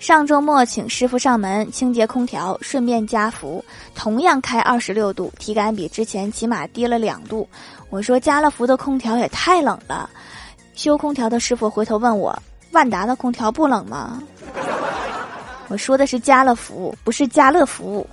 上周末请师傅上门清洁空调，顺便加氟，同样开二十六度，体感比之前起码低了两度。我说加了氟的空调也太冷了。修空调的师傅回头问我：“万达的空调不冷吗？”我说的是家乐福，不是家乐福。